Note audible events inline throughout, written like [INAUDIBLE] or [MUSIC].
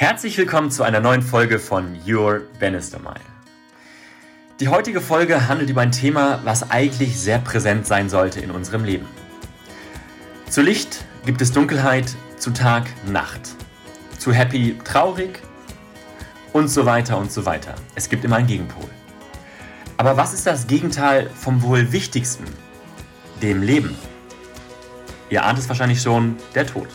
Herzlich willkommen zu einer neuen Folge von Your Bannister Mile. Die heutige Folge handelt über ein Thema, was eigentlich sehr präsent sein sollte in unserem Leben. Zu Licht gibt es Dunkelheit, zu Tag Nacht. Zu Happy traurig und so weiter und so weiter. Es gibt immer einen Gegenpol. Aber was ist das Gegenteil vom wohl wichtigsten? Dem Leben. Ihr ahnt es wahrscheinlich schon, der Tod.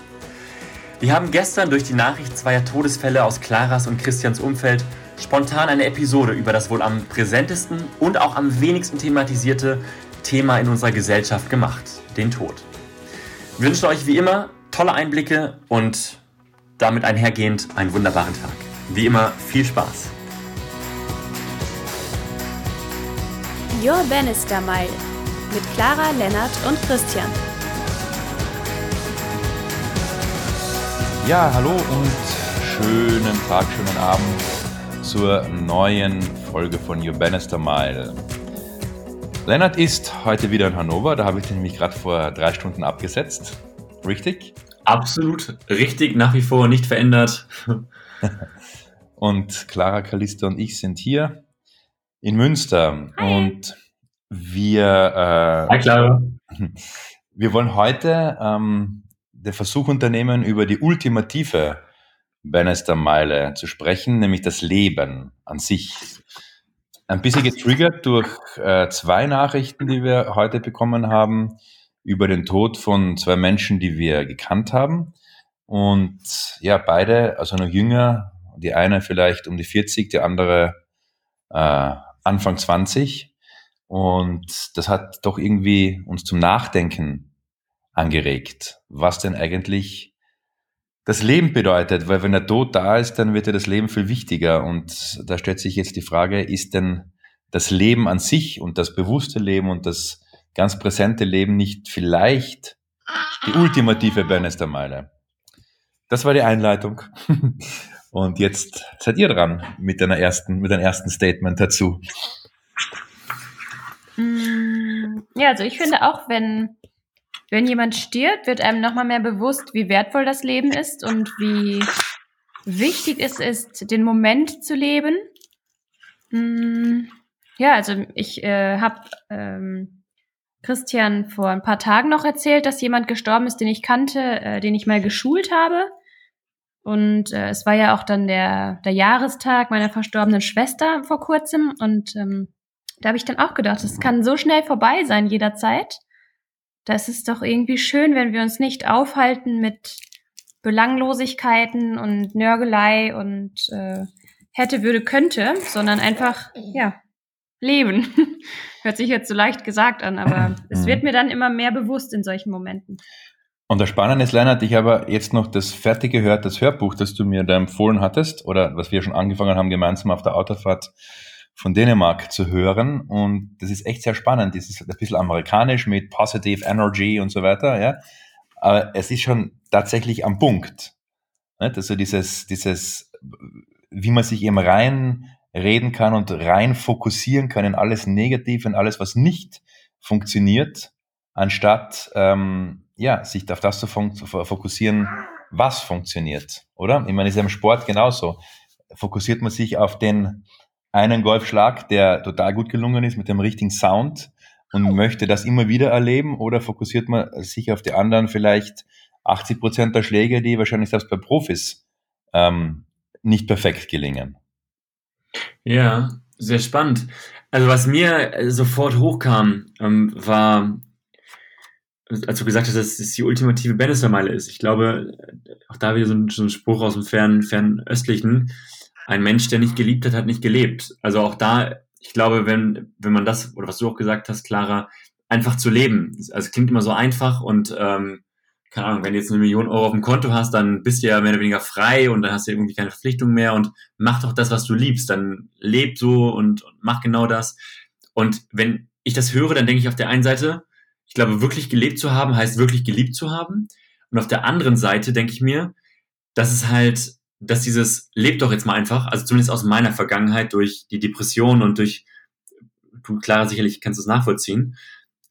Wir haben gestern durch die Nachricht zweier Todesfälle aus Claras und Christians Umfeld spontan eine Episode über das wohl am präsentesten und auch am wenigsten thematisierte Thema in unserer Gesellschaft gemacht, den Tod. Wir wünschen euch wie immer tolle Einblicke und damit einhergehend einen wunderbaren Tag. Wie immer viel Spaß. Your Bannister Mile mit Clara, Lennart und Christian. Ja, hallo und schönen Tag, schönen Abend zur neuen Folge von Your Bannister Mile. Lennart ist heute wieder in Hannover, da habe ich den nämlich gerade vor drei Stunden abgesetzt. Richtig? Absolut richtig, nach wie vor nicht verändert. [LAUGHS] und Clara, Kalista und ich sind hier in Münster Hi. und wir. Äh, Hi Clara. [LAUGHS] Wir wollen heute ähm, den Versuch unternehmen, über die ultimative Bannister Meile zu sprechen, nämlich das Leben an sich. Ein bisschen getriggert durch äh, zwei Nachrichten, die wir heute bekommen haben über den Tod von zwei Menschen, die wir gekannt haben. Und ja, beide, also noch jünger, die eine vielleicht um die 40, die andere äh, Anfang 20. Und das hat doch irgendwie uns zum Nachdenken angeregt, was denn eigentlich das Leben bedeutet, weil wenn der Tod da ist, dann wird ja das Leben viel wichtiger. Und da stellt sich jetzt die Frage, ist denn das Leben an sich und das bewusste Leben und das ganz präsente Leben nicht vielleicht die ultimative Bannister-Meile? Das war die Einleitung. [LAUGHS] Und jetzt seid ihr dran mit einer ersten, mit einem ersten Statement dazu. Mm, ja, also ich finde auch, wenn, wenn jemand stirbt, wird einem nochmal mehr bewusst, wie wertvoll das Leben ist und wie wichtig es ist, den Moment zu leben. Mm, ja, also ich äh, habe ähm, Christian vor ein paar Tagen noch erzählt, dass jemand gestorben ist, den ich kannte, äh, den ich mal geschult habe. Und äh, es war ja auch dann der, der Jahrestag meiner verstorbenen Schwester vor kurzem. Und ähm, da habe ich dann auch gedacht, es kann so schnell vorbei sein jederzeit. Da ist es doch irgendwie schön, wenn wir uns nicht aufhalten mit Belanglosigkeiten und Nörgelei und äh, hätte, würde, könnte, sondern einfach, ja, leben. [LAUGHS] Hört sich jetzt so leicht gesagt an, aber es mhm. wird mir dann immer mehr bewusst in solchen Momenten. Und das Spannende ist, Lennart, ich habe jetzt noch das fertig gehört, das Hörbuch, das du mir da empfohlen hattest, oder was wir schon angefangen haben, gemeinsam auf der Autofahrt von Dänemark zu hören. Und das ist echt sehr spannend. Das ist ein bisschen amerikanisch mit Positive Energy und so weiter, ja. Aber es ist schon tatsächlich am Punkt. Nicht? Also dieses, dieses, wie man sich eben reinreden kann und rein fokussieren kann in alles Negative, in alles, was nicht funktioniert, anstatt ähm, ja, sich auf das zu fokussieren, was funktioniert, oder? Ich meine, es ist ja im Sport genauso. Fokussiert man sich auf den einen Golfschlag, der total gut gelungen ist, mit dem richtigen Sound und möchte das immer wieder erleben, oder fokussiert man sich auf die anderen vielleicht 80 Prozent der Schläge, die wahrscheinlich selbst bei Profis ähm, nicht perfekt gelingen? Ja, sehr spannend. Also was mir sofort hochkam, ähm, war als du gesagt hast, dass es die ultimative Bannister-Meile ist. Ich glaube, auch da wieder so ein, so ein Spruch aus dem fernen, fernen Östlichen. Ein Mensch, der nicht geliebt hat, hat nicht gelebt. Also auch da, ich glaube, wenn, wenn man das, oder was du auch gesagt hast, Clara, einfach zu leben. Also es klingt immer so einfach und ähm, keine Ahnung, wenn du jetzt eine Million Euro auf dem Konto hast, dann bist du ja mehr oder weniger frei und dann hast du irgendwie keine Verpflichtung mehr und mach doch das, was du liebst. Dann leb so und, und mach genau das. Und wenn ich das höre, dann denke ich auf der einen Seite, ich glaube, wirklich gelebt zu haben, heißt wirklich geliebt zu haben. Und auf der anderen Seite denke ich mir, dass es halt, dass dieses lebt doch jetzt mal einfach, also zumindest aus meiner Vergangenheit durch die Depression und durch, du klar, sicherlich kannst du es nachvollziehen,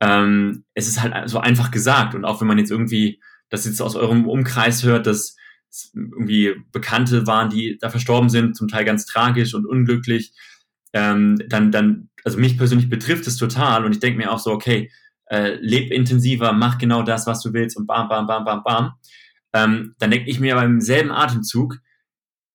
ähm, es ist halt so einfach gesagt. Und auch wenn man jetzt irgendwie das jetzt aus eurem Umkreis hört, dass irgendwie Bekannte waren, die da verstorben sind, zum Teil ganz tragisch und unglücklich, ähm, dann, dann, also mich persönlich betrifft es total und ich denke mir auch so, okay, äh, leb intensiver, mach genau das, was du willst und bam, bam, bam, bam, bam. Ähm, dann denke ich mir beim selben Atemzug,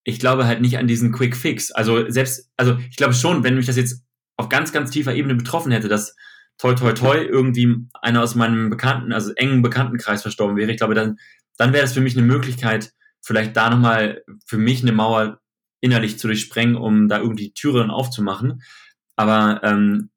ich glaube halt nicht an diesen Quick Fix. Also selbst, also ich glaube schon, wenn mich das jetzt auf ganz, ganz tiefer Ebene betroffen hätte, dass toi, toi, toi irgendwie einer aus meinem Bekannten, also engen Bekanntenkreis verstorben wäre, ich glaube, dann, dann wäre das für mich eine Möglichkeit, vielleicht da nochmal für mich eine Mauer innerlich zu durchsprengen, um da irgendwie Türen aufzumachen. Aber ähm,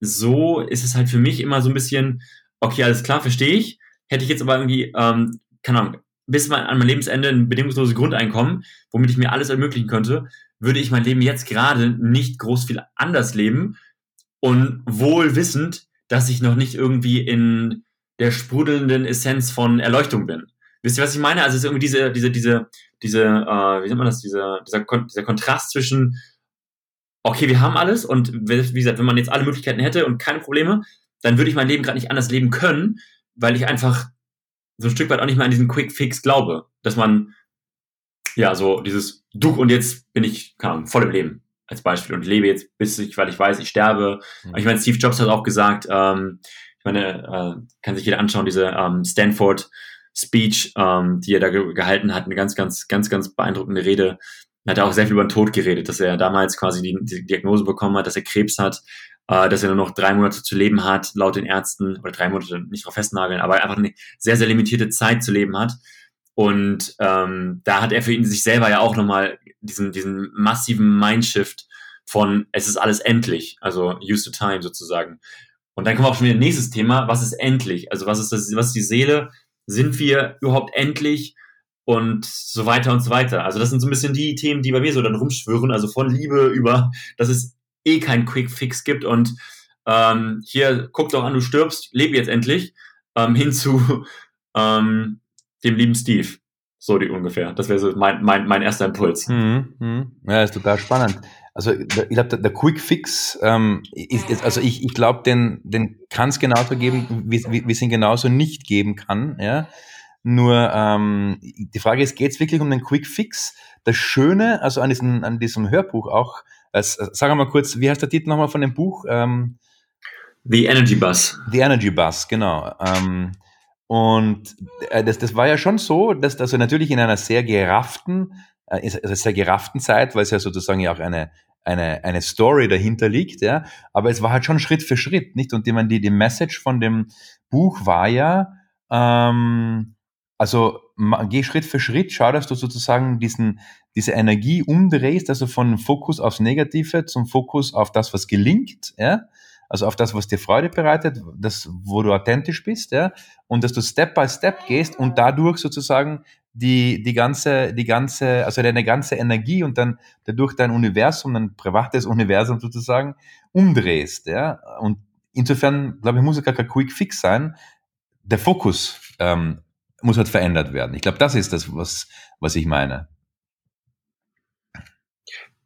so ist es halt für mich immer so ein bisschen, okay, alles klar, verstehe ich. Hätte ich jetzt aber irgendwie, ähm, keine Ahnung, bis mein, an mein Lebensende ein bedingungsloses Grundeinkommen, womit ich mir alles ermöglichen könnte, würde ich mein Leben jetzt gerade nicht groß viel anders leben und wohl wissend, dass ich noch nicht irgendwie in der sprudelnden Essenz von Erleuchtung bin. Wisst ihr, was ich meine? Also es ist irgendwie diese, diese, diese, diese, äh, wie nennt man das, dieser, dieser, Kon dieser Kontrast zwischen, okay, wir haben alles und wie gesagt, wenn man jetzt alle Möglichkeiten hätte und keine Probleme, dann würde ich mein Leben gerade nicht anders leben können, weil ich einfach so ein Stück weit auch nicht mehr an diesen Quick Fix glaube, dass man ja so dieses du und jetzt bin ich keine Ahnung, voll im Leben als Beispiel und lebe jetzt bis ich, weil ich weiß, ich sterbe. Mhm. Ich meine, Steve Jobs hat auch gesagt, ähm, ich meine, äh, kann sich jeder anschauen, diese ähm, Stanford Speech, ähm, die er da ge gehalten hat, eine ganz, ganz, ganz, ganz beeindruckende Rede. Er hat auch sehr viel über den Tod geredet, dass er damals quasi die, die Diagnose bekommen hat, dass er Krebs hat, äh, dass er nur noch drei Monate zu leben hat, laut den Ärzten, oder drei Monate nicht drauf festnageln, aber einfach eine sehr, sehr limitierte Zeit zu leben hat. Und ähm, da hat er für ihn sich selber ja auch nochmal diesen, diesen massiven Mindshift von es ist alles endlich, also use the time sozusagen. Und dann kommen wir auch schon wieder nächstes Thema, was ist endlich? Also was ist das, was ist die Seele? Sind wir überhaupt endlich? Und so weiter und so weiter. Also das sind so ein bisschen die Themen, die bei mir so dann rumschwören, also von Liebe über, dass es eh keinen Quick Fix gibt und ähm, hier, guck doch an, du stirbst, lebe jetzt endlich, ähm, hin zu [LAUGHS] ähm, dem lieben Steve. So die ungefähr. Das wäre so mein, mein, mein erster Impuls. Mhm, mh. Ja, ist total spannend. Also ich glaube, der, Quick Fix ähm, ist, ist, also ich, ich glaube, den, den kann es genauso geben, wie, wie, es ihn genauso nicht geben kann. Ja? Nur ähm, die Frage ist, geht es wirklich um den Quick Fix? Das Schöne, also an diesem, an diesem Hörbuch auch, sag mal kurz, wie heißt der Titel nochmal von dem Buch? Ähm, The Energy Bus. The Energy Bus, genau. Ähm, und äh, das, das war ja schon so, dass also natürlich in einer sehr gerafften, äh, also sehr gerafften Zeit, weil es ja sozusagen ja auch eine, eine, eine Story dahinter liegt, ja, aber es war halt schon Schritt für Schritt, nicht? Und die, die, die Message von dem Buch war ja, ähm, also geh Schritt für Schritt, schau, dass du sozusagen diesen, diese Energie umdrehst, also von Fokus aufs Negative zum Fokus auf das, was gelingt, ja, also auf das, was dir Freude bereitet, das, wo du authentisch bist, ja, und dass du Step by Step gehst und dadurch sozusagen die, die ganze, die ganze, also deine ganze Energie und dann dadurch dein Universum, dein privates Universum sozusagen umdrehst, ja, und insofern, glaube ich, muss es gar kein Quick Fix sein. Der Fokus ähm, muss halt verändert werden. Ich glaube, das ist das, was, was ich meine.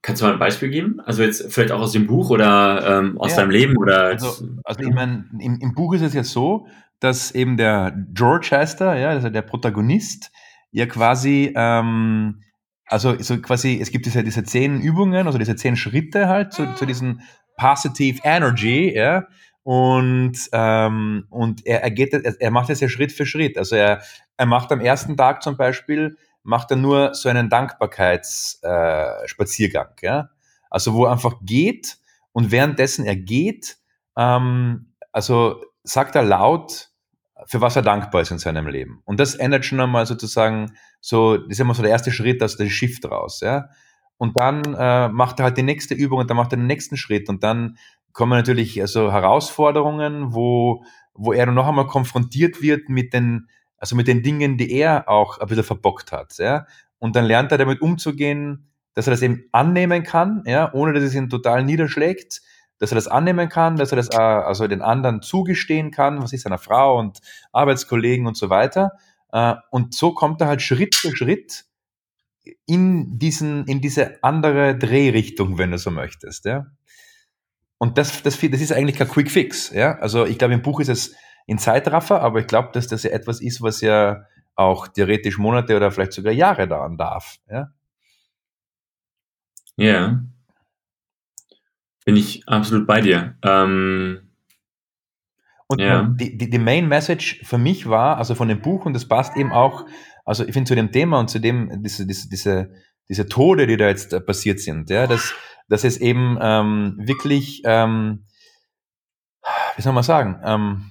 Kannst du mal ein Beispiel geben? Also jetzt vielleicht auch aus dem Buch oder ähm, aus ja, deinem Leben oder? Also, also ich meine, im, im, Buch ist es ja so, dass eben der George heißt er, ja, also der Protagonist, ja quasi, ähm, also so quasi, es gibt diese, diese zehn Übungen, also diese zehn Schritte halt zu, zu diesem Positive Energy, ja, und, ähm, und er, er, geht, er, er macht das ja Schritt für Schritt. Also er, er macht am ersten Tag zum Beispiel macht er nur so einen Dankbarkeitsspaziergang, äh, ja. Also wo er einfach geht und währenddessen er geht, ähm, also sagt er laut, für was er dankbar ist in seinem Leben. Und das ändert schon einmal sozusagen so, das ist immer so der erste Schritt aus dem Shift raus, ja. Und dann äh, macht er halt die nächste Übung und dann macht er den nächsten Schritt und dann kommen natürlich also Herausforderungen, wo, wo er noch einmal konfrontiert wird mit den also mit den Dingen, die er auch ein bisschen verbockt hat. Ja? Und dann lernt er damit umzugehen, dass er das eben annehmen kann, ja, ohne dass es ihn total niederschlägt, dass er das annehmen kann, dass er das äh, also den anderen zugestehen kann, was ist seiner Frau und Arbeitskollegen und so weiter. Äh, und so kommt er halt Schritt für Schritt in diesen, in diese andere Drehrichtung, wenn du so möchtest, ja. Und das, das, das ist eigentlich kein Quick Fix, ja. Also ich glaube, im Buch ist es in Zeitraffer, aber ich glaube, dass das ja etwas ist, was ja auch theoretisch Monate oder vielleicht sogar Jahre dauern darf. Ja. Ja. Bin ich absolut bei dir. Ähm, und ja. die, die, die Main Message für mich war, also von dem Buch, und das passt eben auch, also ich finde zu dem Thema und zu dem, diese, diese, diese, diese Tode, die da jetzt passiert sind, ja, dass, dass es eben ähm, wirklich, ähm, wie soll man sagen, ähm,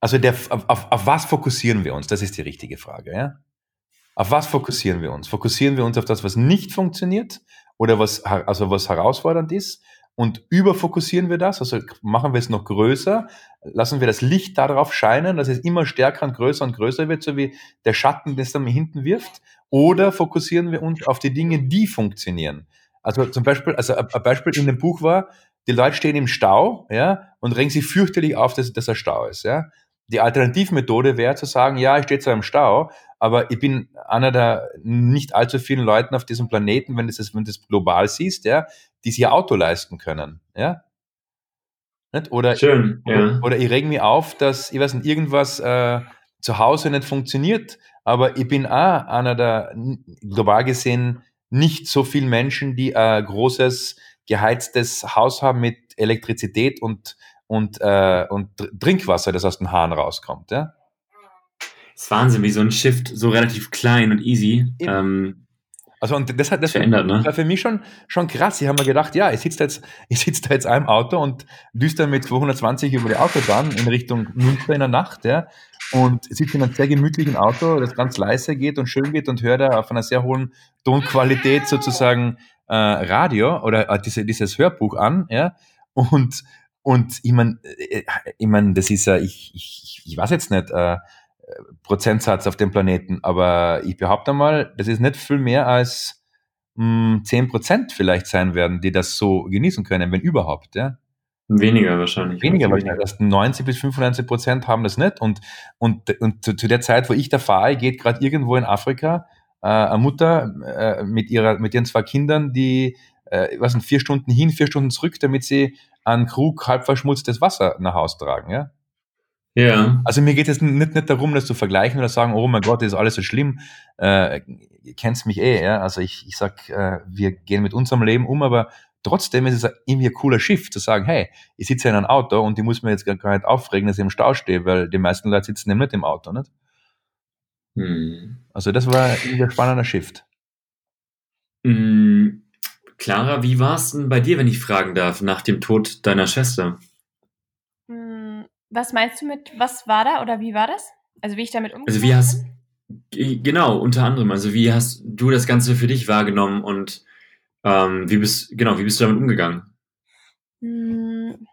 also der, auf, auf, auf was fokussieren wir uns? Das ist die richtige Frage, ja. Auf was fokussieren wir uns? Fokussieren wir uns auf das, was nicht funktioniert oder was, also was herausfordernd ist? Und überfokussieren wir das, also machen wir es noch größer, lassen wir das Licht darauf scheinen, dass es immer stärker und größer und größer wird, so wie der Schatten, das dann hinten wirft, oder fokussieren wir uns auf die Dinge, die funktionieren. Also zum Beispiel, also ein Beispiel in dem Buch war, die Leute stehen im Stau, ja, und regen sich fürchterlich auf, dass, dass er Stau ist, ja. Die Alternativmethode wäre zu sagen, ja, ich stehe zwar im Stau, aber ich bin einer der nicht allzu vielen Leuten auf diesem Planeten, wenn du das, wenn du das global siehst, ja, die sich ihr Auto leisten können. Ja? Nicht? Oder, Schön, ja. oder, ich reg mich auf, dass ich weiß nicht, irgendwas äh, zu Hause nicht funktioniert, aber ich bin auch einer der global gesehen nicht so viele Menschen, die ein großes geheiztes Haus haben mit Elektrizität und, und, äh, und Trinkwasser, das aus den Haaren rauskommt. Ja? Das ist Wahnsinn, wie so ein Shift so relativ klein und easy ähm, also und das hat das verändert, ne? war für mich schon schon krass. Ich habe mir gedacht, ja, ich sitze jetzt [LAUGHS] ich sitze da jetzt einem Auto und düster mit 220 über die Autobahn in Richtung Münster in der Nacht, ja, und sitze in einem sehr gemütlichen Auto, das ganz leise geht und schön geht und höre da auf einer sehr hohen Tonqualität sozusagen äh, Radio oder äh, diese, dieses Hörbuch an, ja, und und ich meine, äh, ich mein, das ist ja, ich, ich, ich weiß jetzt nicht, äh, Prozentsatz auf dem Planeten. Aber ich behaupte mal, das ist nicht viel mehr als mh, hm, 10 Prozent vielleicht sein werden, die das so genießen können, wenn überhaupt. Ja. Weniger wahrscheinlich. Weniger wahrscheinlich. Das 90 bis 95 Prozent haben das nicht. Und, und, und zu, zu der Zeit, wo ich da fahre, geht gerade irgendwo in Afrika äh, eine Mutter äh, mit, ihrer, mit ihren zwei Kindern, die äh, was sind, vier Stunden hin, vier Stunden zurück, damit sie einen Krug halb verschmutztes Wasser nach Hause tragen. Ja? Ja. Also mir geht es nicht, nicht darum, das zu vergleichen oder sagen, oh mein Gott, das ist alles so schlimm. Äh, ihr kennt mich eh, ja. Also ich, ich sag, äh, wir gehen mit unserem Leben um, aber trotzdem ist es irgendwie ein cooler Schiff zu sagen, hey, ich sitze in einem Auto und ich muss mir jetzt gar nicht aufregen, dass ich im Stau stehe, weil die meisten Leute sitzen eben nicht im Auto, nicht? Hm. Also das war irgendwie ein spannender Shift. Hm. Clara, wie war es denn bei dir, wenn ich fragen darf, nach dem Tod deiner Schwester? Was meinst du mit, was war da oder wie war das? Also wie ich damit umgegangen Also wie hast, genau, unter anderem, also wie hast du das Ganze für dich wahrgenommen und ähm, wie bist, genau, wie bist du damit umgegangen? Hm,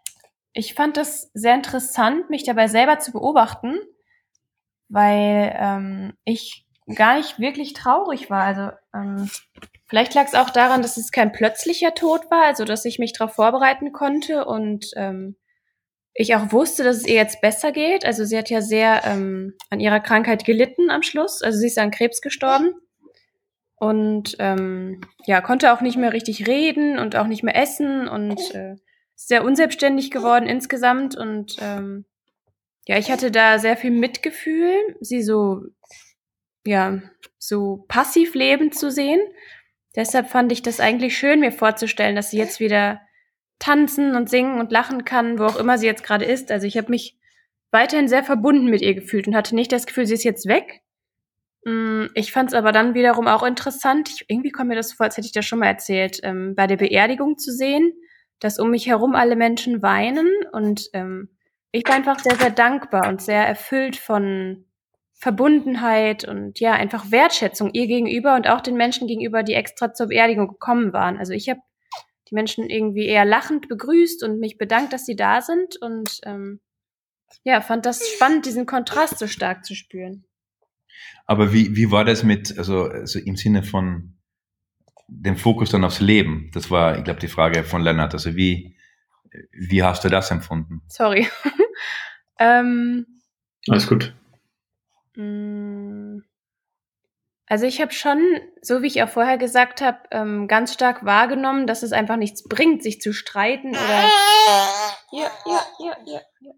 ich fand das sehr interessant, mich dabei selber zu beobachten, weil ähm, ich gar nicht wirklich traurig war. Also ähm, vielleicht lag es auch daran, dass es kein plötzlicher Tod war, also dass ich mich darauf vorbereiten konnte und ähm, ich auch wusste, dass es ihr jetzt besser geht. Also sie hat ja sehr ähm, an ihrer Krankheit gelitten am Schluss. Also sie ist an Krebs gestorben und ähm, ja konnte auch nicht mehr richtig reden und auch nicht mehr essen und äh, sehr unselbstständig geworden insgesamt und ähm, ja ich hatte da sehr viel Mitgefühl, sie so ja so passiv lebend zu sehen. Deshalb fand ich das eigentlich schön, mir vorzustellen, dass sie jetzt wieder tanzen und singen und lachen kann, wo auch immer sie jetzt gerade ist. Also ich habe mich weiterhin sehr verbunden mit ihr gefühlt und hatte nicht das Gefühl, sie ist jetzt weg. Mm, ich fand es aber dann wiederum auch interessant. Ich, irgendwie kommt mir das vor, als hätte ich das schon mal erzählt, ähm, bei der Beerdigung zu sehen, dass um mich herum alle Menschen weinen und ähm, ich war einfach sehr, sehr dankbar und sehr erfüllt von Verbundenheit und ja, einfach Wertschätzung ihr gegenüber und auch den Menschen gegenüber, die extra zur Beerdigung gekommen waren. Also ich habe die Menschen irgendwie eher lachend begrüßt und mich bedankt, dass sie da sind und ähm, ja, fand das spannend, diesen Kontrast so stark zu spüren. Aber wie, wie war das mit, also, also im Sinne von dem Fokus dann aufs Leben? Das war, ich glaube, die Frage von Lennart. Also wie, wie hast du das empfunden? Sorry. [LAUGHS] ähm, Alles gut. Mh, mm, also ich habe schon, so wie ich auch vorher gesagt habe, ähm, ganz stark wahrgenommen, dass es einfach nichts bringt, sich zu streiten oder ja, ja, ja, ja, ja.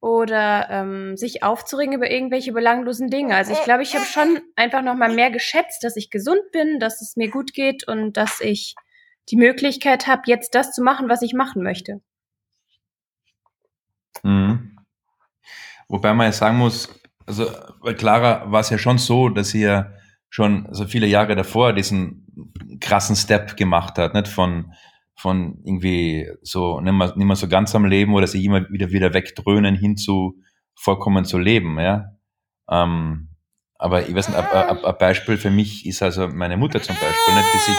oder ähm, sich aufzuregen über irgendwelche belanglosen Dinge. Also ich glaube, ich habe schon einfach noch mal mehr geschätzt, dass ich gesund bin, dass es mir gut geht und dass ich die Möglichkeit habe, jetzt das zu machen, was ich machen möchte. Mhm. Wobei man ja sagen muss, also bei Clara war es ja schon so, dass sie ja schon so viele Jahre davor diesen krassen Step gemacht hat, nicht von von irgendwie so nicht mehr, nicht mehr so ganz am Leben oder sich immer wieder wieder wegdröhnen hin zu vollkommen zu leben, ja. Ähm, aber ich weiß nicht, ein, ein, Beispiel für mich ist also meine Mutter zum Beispiel, nicht, die sich,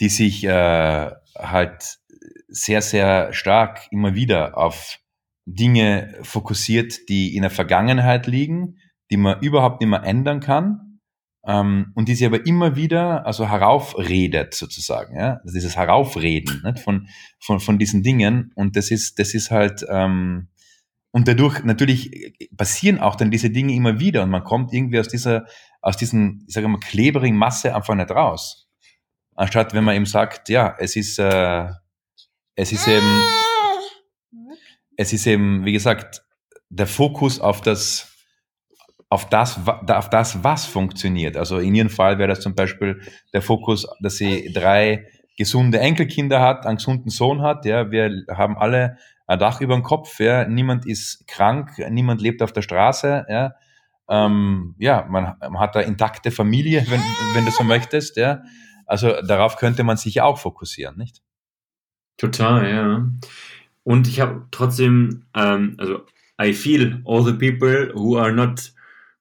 die sich äh, halt sehr, sehr stark immer wieder auf Dinge fokussiert, die in der Vergangenheit liegen, die man überhaupt nicht mehr ändern kann ähm, und die sie aber immer wieder also heraufredet sozusagen, ja, also dieses Heraufreden nicht? Von, von, von diesen Dingen und das ist, das ist halt ähm, und dadurch natürlich passieren auch dann diese Dinge immer wieder und man kommt irgendwie aus dieser, aus diesen, ich sage mal, klebrigen Masse einfach nicht raus. Anstatt wenn man eben sagt, ja, es ist, äh, es ist eben, es ist eben, wie gesagt, der Fokus auf das, auf das, auf das, was funktioniert. Also in ihrem Fall wäre das zum Beispiel der Fokus, dass sie drei gesunde Enkelkinder hat, einen gesunden Sohn hat. Ja, wir haben alle ein Dach über dem Kopf. Ja, niemand ist krank, niemand lebt auf der Straße. Ja, ähm, ja, man, man hat eine intakte Familie, wenn, wenn du so möchtest. Ja, also darauf könnte man sich auch fokussieren, nicht? Total, ja. Und ich habe trotzdem, ähm, also I feel all the people who are not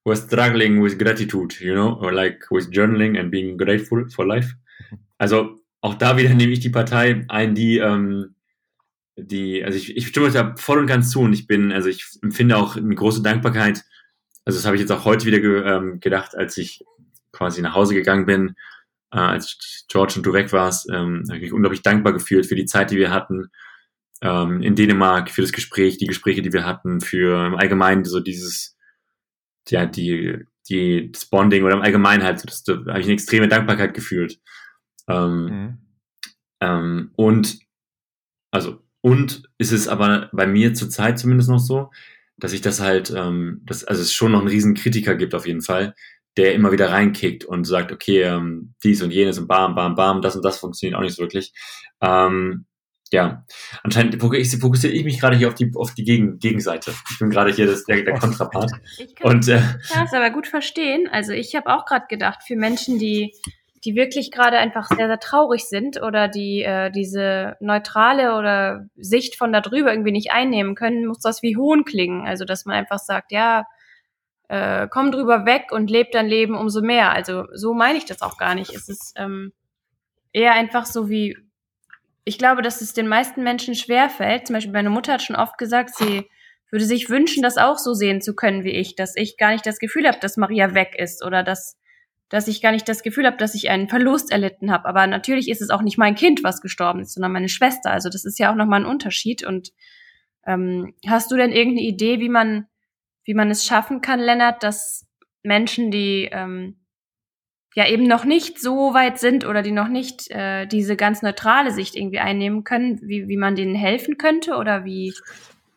who are struggling with gratitude, you know, or like with journaling and being grateful for life. Also auch da wieder [LAUGHS] nehme ich die Partei ein, die, ähm, die, also ich, ich stimme da voll und ganz zu und ich bin, also ich empfinde auch eine große Dankbarkeit. Also das habe ich jetzt auch heute wieder ge, ähm, gedacht, als ich quasi nach Hause gegangen bin, äh, als George und du weg warst, ähm, habe ich mich unglaublich dankbar gefühlt für die Zeit, die wir hatten ähm, in Dänemark, für das Gespräch, die Gespräche, die wir hatten, für im Allgemeinen so dieses ja, die, die, das Bonding oder im Allgemeinen halt, das, da habe ich eine extreme Dankbarkeit gefühlt. Ähm, mhm. ähm, und, also, und ist es aber bei mir zurzeit zumindest noch so, dass ich das halt, ähm, das, also es schon noch einen riesen Kritiker gibt auf jeden Fall, der immer wieder reinkickt und sagt, okay, ähm, dies und jenes und bam, bam, bam, das und das funktioniert auch nicht so wirklich. Ähm, ja, anscheinend fokussiere ich mich gerade hier auf die, auf die Gegen Gegenseite. Ich bin gerade hier das, der, der Kontrapart. [LAUGHS] Ich kann, und, äh, kann es aber gut verstehen. Also ich habe auch gerade gedacht, für Menschen, die, die wirklich gerade einfach sehr, sehr traurig sind oder die äh, diese neutrale oder Sicht von da drüber irgendwie nicht einnehmen können, muss das wie Hohn klingen. Also dass man einfach sagt, ja, äh, komm drüber weg und leb dein Leben umso mehr. Also so meine ich das auch gar nicht. Es ist ähm, eher einfach so wie ich glaube, dass es den meisten Menschen schwerfällt. Zum Beispiel meine Mutter hat schon oft gesagt, sie würde sich wünschen, das auch so sehen zu können wie ich, dass ich gar nicht das Gefühl habe, dass Maria weg ist oder dass, dass ich gar nicht das Gefühl habe, dass ich einen Verlust erlitten habe. Aber natürlich ist es auch nicht mein Kind, was gestorben ist, sondern meine Schwester. Also das ist ja auch nochmal ein Unterschied. Und ähm, hast du denn irgendeine Idee, wie man, wie man es schaffen kann, Lennart, dass Menschen, die ähm, ja eben noch nicht so weit sind oder die noch nicht äh, diese ganz neutrale Sicht irgendwie einnehmen können, wie, wie man denen helfen könnte oder wie,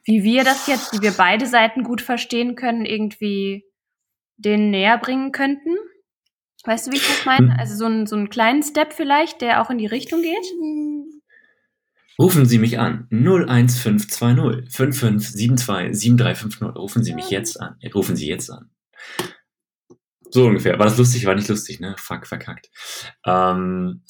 wie wir das jetzt, wie wir beide Seiten gut verstehen können, irgendwie denen näher bringen könnten. Weißt du, wie ich das meine? Hm. Also so, ein, so einen kleinen Step vielleicht, der auch in die Richtung geht? Rufen Sie mich an. 01520 5572 7350. Rufen Sie mich jetzt an. Rufen Sie jetzt an. So ungefähr. War das lustig? War nicht lustig, ne? Fuck, verkackt. Ähm,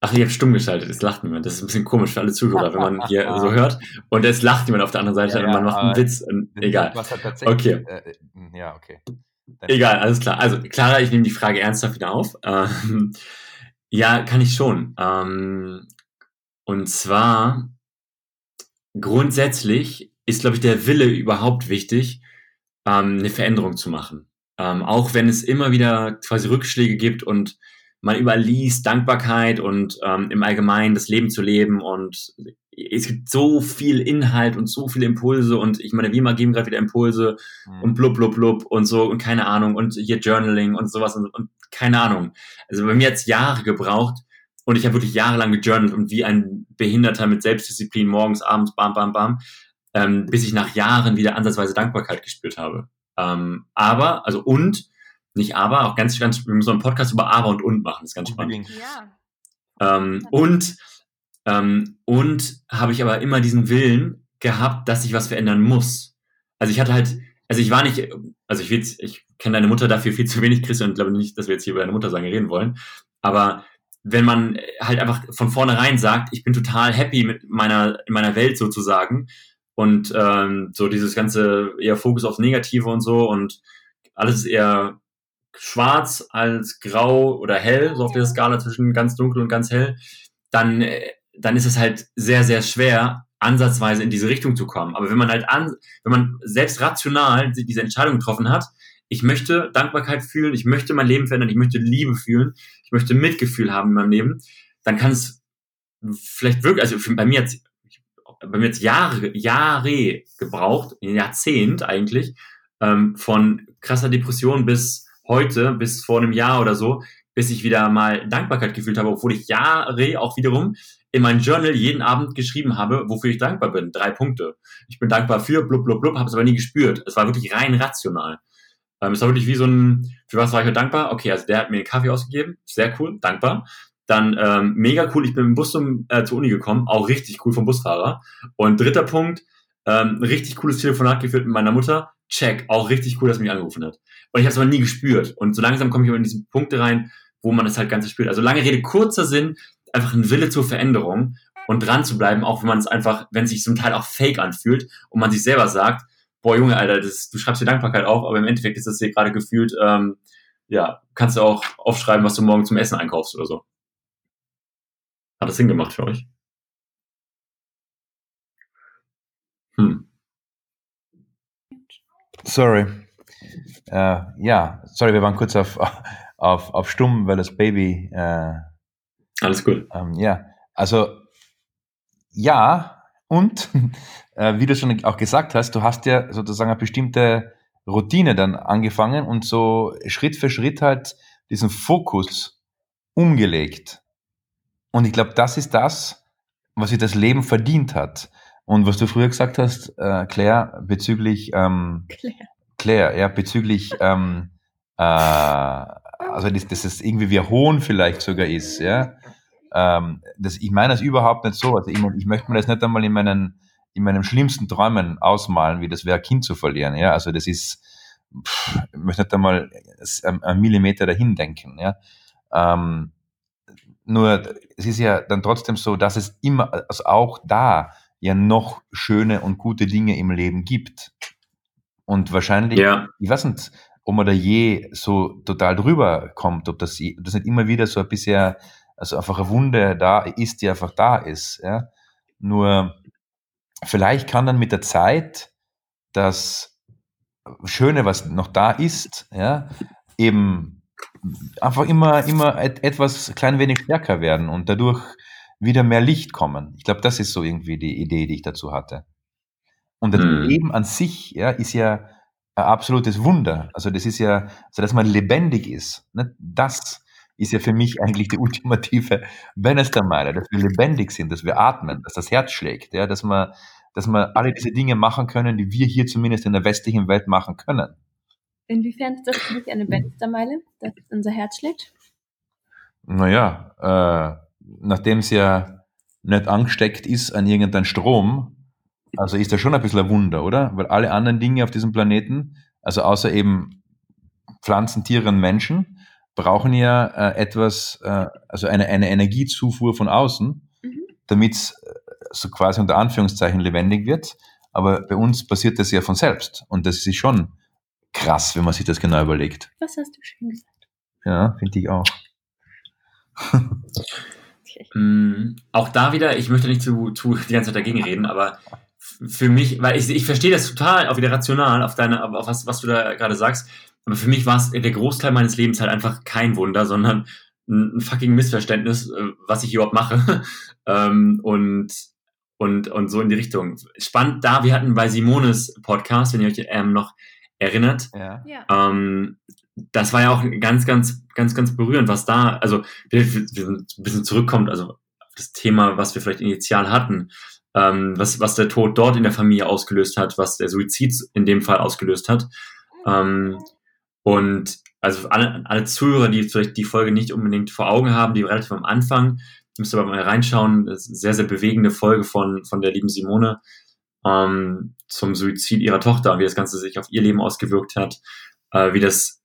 ach, ich habe stumm geschaltet. Es lacht niemand. Das ist ein bisschen komisch für alle Zuhörer, wenn man hier so [LAUGHS] hört. Und es lacht niemand auf der anderen Seite ja, und man macht einen Witz. Und, egal. Halt okay. Äh, ja, okay. Dann egal, alles klar. Also, Clara, ich nehme die Frage ernsthaft wieder auf. Ähm, ja, kann ich schon. Ähm, und zwar grundsätzlich ist, glaube ich, der Wille überhaupt wichtig, ähm, eine Veränderung zu machen. Ähm, auch wenn es immer wieder quasi Rückschläge gibt und man überliest Dankbarkeit und ähm, im Allgemeinen das Leben zu leben und es gibt so viel Inhalt und so viele Impulse und ich meine, wir mal geben gerade wieder Impulse mhm. und blub, blub, blub und so und keine Ahnung und hier Journaling und sowas und, und keine Ahnung. Also bei mir hat Jahre gebraucht und ich habe wirklich jahrelang gejournalt und wie ein Behinderter mit Selbstdisziplin morgens, abends, bam, bam, bam. ähm, bis ich nach Jahren wieder ansatzweise Dankbarkeit gespürt habe. Ähm, aber, also und, nicht aber, auch ganz, ganz, wir müssen einen Podcast über aber und und machen, das ist ganz spannend. Ja. Ähm, und ähm, und habe ich aber immer diesen Willen gehabt, dass ich was verändern muss. Also ich hatte halt, also ich war nicht, also ich will ich kenne deine Mutter dafür viel zu wenig, Chris, und glaube nicht, dass wir jetzt hier über deine Mutter sagen reden wollen. Aber wenn man halt einfach von vornherein sagt, ich bin total happy mit meiner, in meiner Welt sozusagen und ähm, so dieses ganze eher Fokus aufs Negative und so und alles ist eher schwarz als grau oder hell, so auf der Skala zwischen ganz dunkel und ganz hell, dann, dann ist es halt sehr, sehr schwer, ansatzweise in diese Richtung zu kommen. Aber wenn man halt an, wenn man selbst rational diese Entscheidung getroffen hat, ich möchte Dankbarkeit fühlen, ich möchte mein Leben verändern, ich möchte Liebe fühlen, ich möchte Mitgefühl haben in meinem Leben, dann kann es vielleicht wirklich, also bei mir jetzt, bei mir jetzt Jahre, Jahre gebraucht, ein Jahrzehnt eigentlich, ähm, von krasser Depression bis heute, bis vor einem Jahr oder so, bis ich wieder mal Dankbarkeit gefühlt habe, obwohl ich Jahre auch wiederum in mein Journal jeden Abend geschrieben habe, wofür ich dankbar bin. Drei Punkte. Ich bin dankbar für blub blub blub, habe es aber nie gespürt. Es war wirklich rein rational. Ähm, es war wirklich wie so ein, für was war ich dankbar? Okay, also der hat mir einen Kaffee ausgegeben, sehr cool, dankbar. Dann ähm, mega cool, ich bin im Bus zum, äh, zur Uni gekommen, auch richtig cool vom Busfahrer. Und dritter Punkt, ähm, richtig cooles Telefonat geführt mit meiner Mutter, check, auch richtig cool, dass sie mich angerufen hat. Und ich habe es aber nie gespürt. Und so langsam komme ich aber in diese Punkte rein, wo man das halt ganz spürt. Also lange Rede, kurzer Sinn, einfach ein Wille zur Veränderung und dran zu bleiben, auch wenn man es einfach, wenn sich zum Teil auch fake anfühlt und man sich selber sagt, boah Junge, Alter, das, du schreibst dir Dankbarkeit auf, aber im Endeffekt ist das hier gerade gefühlt, ähm, ja, kannst du auch aufschreiben, was du morgen zum Essen einkaufst oder so. Hat das Sinn gemacht für euch? Hm. Sorry. Äh, ja, sorry, wir waren kurz auf, [LAUGHS] auf, auf stumm, weil das Baby. Äh, Alles gut. Ähm, ja, also ja, und [LAUGHS] äh, wie du schon auch gesagt hast, du hast ja sozusagen eine bestimmte Routine dann angefangen und so Schritt für Schritt halt diesen Fokus umgelegt. Und ich glaube, das ist das, was sich das Leben verdient hat. Und was du früher gesagt hast, äh, Claire, bezüglich ähm, Claire. Claire, ja, bezüglich [LAUGHS] ähm, äh, also dass, dass es irgendwie wie Hohn vielleicht sogar ist, ja. Ähm, das, ich meine das überhaupt nicht so. Also ich, ich möchte mir das nicht einmal in meinen, in meinen schlimmsten Träumen ausmalen, wie das wäre, ein Kind zu verlieren. Ja, also das ist, pff, ich möchte nicht einmal einen Millimeter dahin denken. Ja, ähm, nur es ist ja dann trotzdem so, dass es immer, also auch da ja noch schöne und gute Dinge im Leben gibt. Und wahrscheinlich, ja. ich weiß nicht, ob man da je so total drüber kommt, ob das, ob das nicht immer wieder so ein bisschen also einfach eine Wunde da ist, die einfach da ist. Ja? Nur vielleicht kann dann mit der Zeit das Schöne, was noch da ist, ja, eben einfach immer, immer etwas klein wenig stärker werden und dadurch wieder mehr Licht kommen. Ich glaube, das ist so irgendwie die Idee, die ich dazu hatte. Und das mhm. Leben an sich ja, ist ja ein absolutes Wunder. Also das ist ja, also dass man lebendig ist. Ne? Das ist ja für mich eigentlich die ultimative Bannister-Meile, dass wir lebendig sind, dass wir atmen, dass das Herz schlägt, ja, dass wir, dass wir alle diese Dinge machen können, die wir hier zumindest in der westlichen Welt machen können. Inwiefern ist das für dich eine Bannister-Meile, dass unser Herz schlägt? Naja, äh, nachdem es ja nicht angesteckt ist an irgendeinen Strom, also ist das schon ein bisschen ein Wunder, oder? Weil alle anderen Dinge auf diesem Planeten, also außer eben Pflanzen, Tiere und Menschen, brauchen ja äh, etwas, äh, also eine, eine Energiezufuhr von außen, mhm. damit es äh, so quasi unter Anführungszeichen lebendig wird. Aber bei uns passiert das ja von selbst. Und das ist schon krass, wenn man sich das genau überlegt. Was hast du schön gesagt? Ja, finde ich auch. [LAUGHS] mm, auch da wieder, ich möchte nicht zu, zu [LAUGHS] die ganze Zeit dagegen reden, aber für mich, weil ich, ich verstehe das total, auch wieder rational, auf deine, auf was, was du da gerade sagst. Aber für mich war es der Großteil meines Lebens halt einfach kein Wunder, sondern ein, ein fucking Missverständnis, äh, was ich überhaupt mache. [LAUGHS] ähm, und, und, und so in die Richtung. Spannend da, wir hatten bei Simones Podcast, wenn ihr euch ähm, noch erinnert, ja. ähm, das war ja auch ganz, ganz, ganz, ganz berührend, was da, also wir, wir sind ein bisschen zurückkommt, also das Thema, was wir vielleicht initial hatten, ähm, was, was der Tod dort in der Familie ausgelöst hat, was der Suizid in dem Fall ausgelöst hat. Ähm, und also alle, alle Zuhörer, die vielleicht die Folge nicht unbedingt vor Augen haben, die relativ am Anfang, müsst ihr aber mal reinschauen. Das ist eine sehr, sehr bewegende Folge von, von der lieben Simone ähm, zum Suizid ihrer Tochter und wie das Ganze sich auf ihr Leben ausgewirkt hat, äh, wie das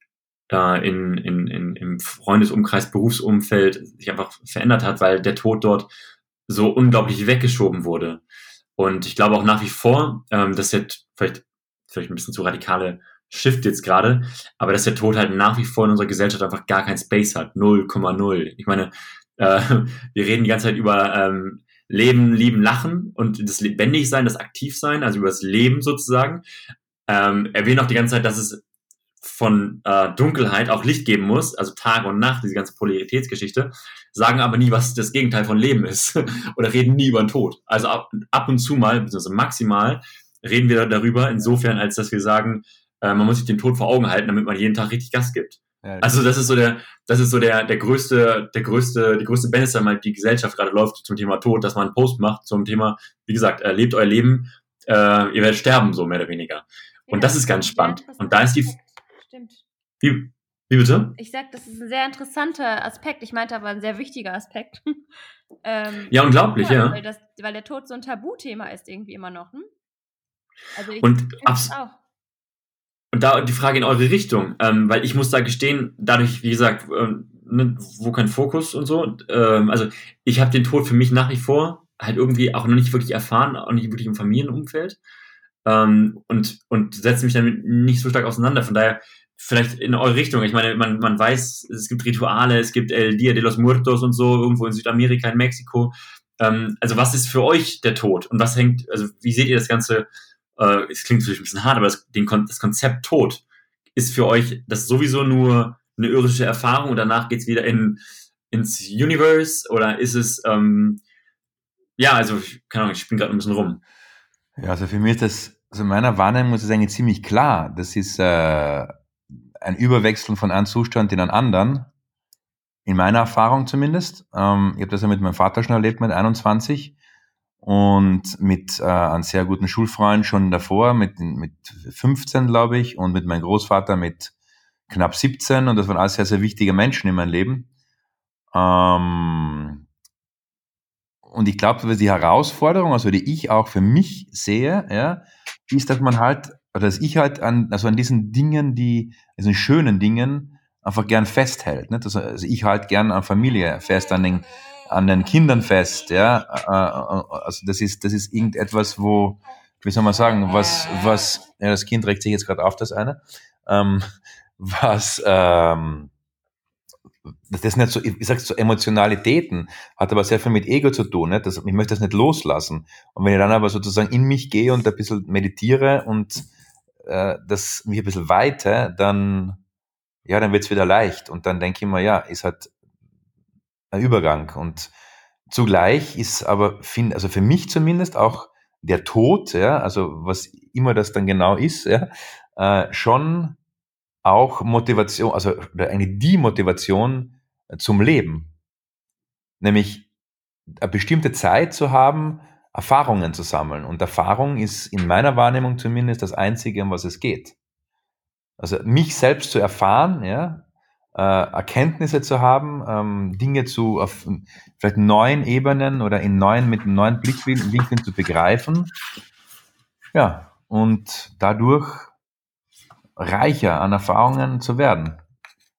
äh, in, in, in, im Freundesumkreis, Berufsumfeld sich einfach verändert hat, weil der Tod dort so unglaublich weggeschoben wurde. Und ich glaube auch nach wie vor, ähm, dass der vielleicht, vielleicht ein bisschen zu radikale Shift jetzt gerade, aber dass der Tod halt nach wie vor in unserer Gesellschaft einfach gar kein Space hat. 0,0. Ich meine, äh, [LAUGHS] wir reden die ganze Zeit über ähm, Leben, Lieben, Lachen und das Lebendigsein, das Aktivsein, also über das Leben sozusagen. Ähm, erwähnen auch die ganze Zeit, dass es von äh, Dunkelheit auch Licht geben muss, also Tag und Nacht, diese ganze Polaritätsgeschichte, sagen aber nie, was das Gegenteil von Leben ist [LAUGHS] oder reden nie über den Tod. Also ab, ab und zu mal, beziehungsweise maximal, reden wir darüber, insofern, als dass wir sagen, äh, man muss sich den Tod vor Augen halten, damit man jeden Tag richtig Gas gibt. Ja, also das ist so der, das ist so der, der größte, der größte, die größte Benefit, mal die Gesellschaft gerade läuft zum Thema Tod, dass man einen Post macht zum Thema, wie gesagt, äh, lebt euer Leben, äh, ihr werdet sterben, so mehr oder weniger. Und ja, das ist ganz spannend. Und da ist die, Stimmt. Wie, wie bitte? Ich sag, das ist ein sehr interessanter Aspekt. Ich meinte aber ein sehr wichtiger Aspekt. [LAUGHS] ähm, ja, unglaublich, ja. Weil, das, weil der Tod so ein Tabuthema ist irgendwie immer noch. Hm? Also ich und auch. Und da die Frage in eure Richtung, ähm, weil ich muss da gestehen, dadurch, wie gesagt, ähm, ne, wo kein Fokus und so, ähm, also ich habe den Tod für mich nach wie vor halt irgendwie auch noch nicht wirklich erfahren, auch nicht wirklich im Familienumfeld ähm, und, und setze mich damit nicht so stark auseinander. Von daher vielleicht in eure Richtung. Ich meine, man, man weiß, es gibt Rituale, es gibt El Dia de los Muertos und so, irgendwo in Südamerika, in Mexiko. Ähm, also was ist für euch der Tod? Und was hängt, also wie seht ihr das Ganze, äh, es klingt natürlich ein bisschen hart, aber das, den, das Konzept Tod ist für euch das sowieso nur eine irdische Erfahrung und danach geht's wieder in, ins Universe oder ist es, ähm, ja, also, keine Ahnung, ich spiele gerade ein bisschen rum. Ja, also für mich ist das, also in meiner Wahrnehmung ist es eigentlich ziemlich klar. Das ist äh, ein Überwechseln von einem Zustand in einen anderen. In meiner Erfahrung zumindest. Ähm, ich habe das ja mit meinem Vater schon erlebt mit 21 und mit äh, einem sehr guten Schulfreund schon davor, mit, mit 15, glaube ich, und mit meinem Großvater mit knapp 17. Und das waren alles sehr, sehr wichtige Menschen in meinem Leben. Ähm, und ich glaube, die Herausforderung, also die ich auch für mich sehe, ja, ist, dass man halt, oder dass ich halt an, also an diesen Dingen, die, also schönen Dingen, einfach gern festhält. Also, also ich halt gern an Familie fest, an den, an den Kindern fest, ja. Äh, äh, also das ist, das ist irgendetwas, wo, wie soll man sagen, was, was, ja, das Kind regt sich jetzt gerade auf, das eine, ähm, was, ähm, das sind nicht so, ich sag's so Emotionalitäten, hat aber sehr viel mit Ego zu tun. Nicht? Das, ich möchte das nicht loslassen. Und wenn ich dann aber sozusagen in mich gehe und ein bisschen meditiere und äh, das mich ein bisschen weite, dann, ja, dann wird's wieder leicht. Und dann denke ich mir, ja, ist halt ein Übergang. Und zugleich ist aber, find, also für mich zumindest auch der Tod, ja, also was immer das dann genau ist, ja, äh, schon auch Motivation, also eine die Motivation äh, zum Leben. Nämlich eine bestimmte Zeit zu haben, Erfahrungen zu sammeln. Und Erfahrung ist in meiner Wahrnehmung zumindest das Einzige, um was es geht. Also mich selbst zu erfahren, ja, äh, Erkenntnisse zu haben, ähm, Dinge zu auf vielleicht neuen Ebenen oder in neuen, mit neuen Blickwinkeln zu begreifen. Ja, und dadurch reicher an Erfahrungen zu werden.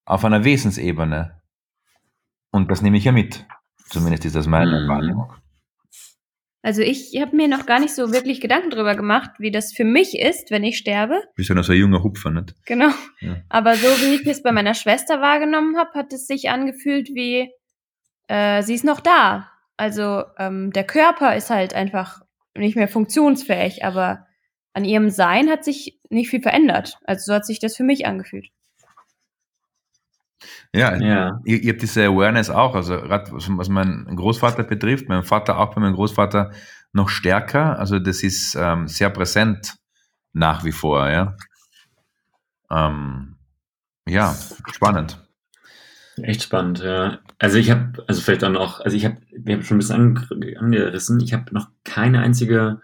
Auf einer Wesensebene. Und das nehme ich ja mit. Zumindest ist das meine mhm. Wahrnehmung. Also ich habe mir noch gar nicht so wirklich Gedanken darüber gemacht, wie das für mich ist, wenn ich sterbe. Bist ja noch so ein junger Hupfer, nicht? Genau. Ja. Aber so wie ich es bei meiner Schwester wahrgenommen habe, hat es sich angefühlt wie, äh, sie ist noch da. Also ähm, der Körper ist halt einfach nicht mehr funktionsfähig, aber an ihrem Sein hat sich nicht viel verändert. Also so hat sich das für mich angefühlt. Ja, ja. Ihr, ihr habt diese Awareness auch, also gerade was, was meinen Großvater betrifft, mein Vater auch bei meinem Großvater noch stärker, also das ist ähm, sehr präsent nach wie vor, ja. Ähm, ja, spannend. Echt spannend, ja. Also ich habe, also vielleicht auch noch, also ich habe, wir haben schon ein bisschen angerissen, ich habe noch keine einzige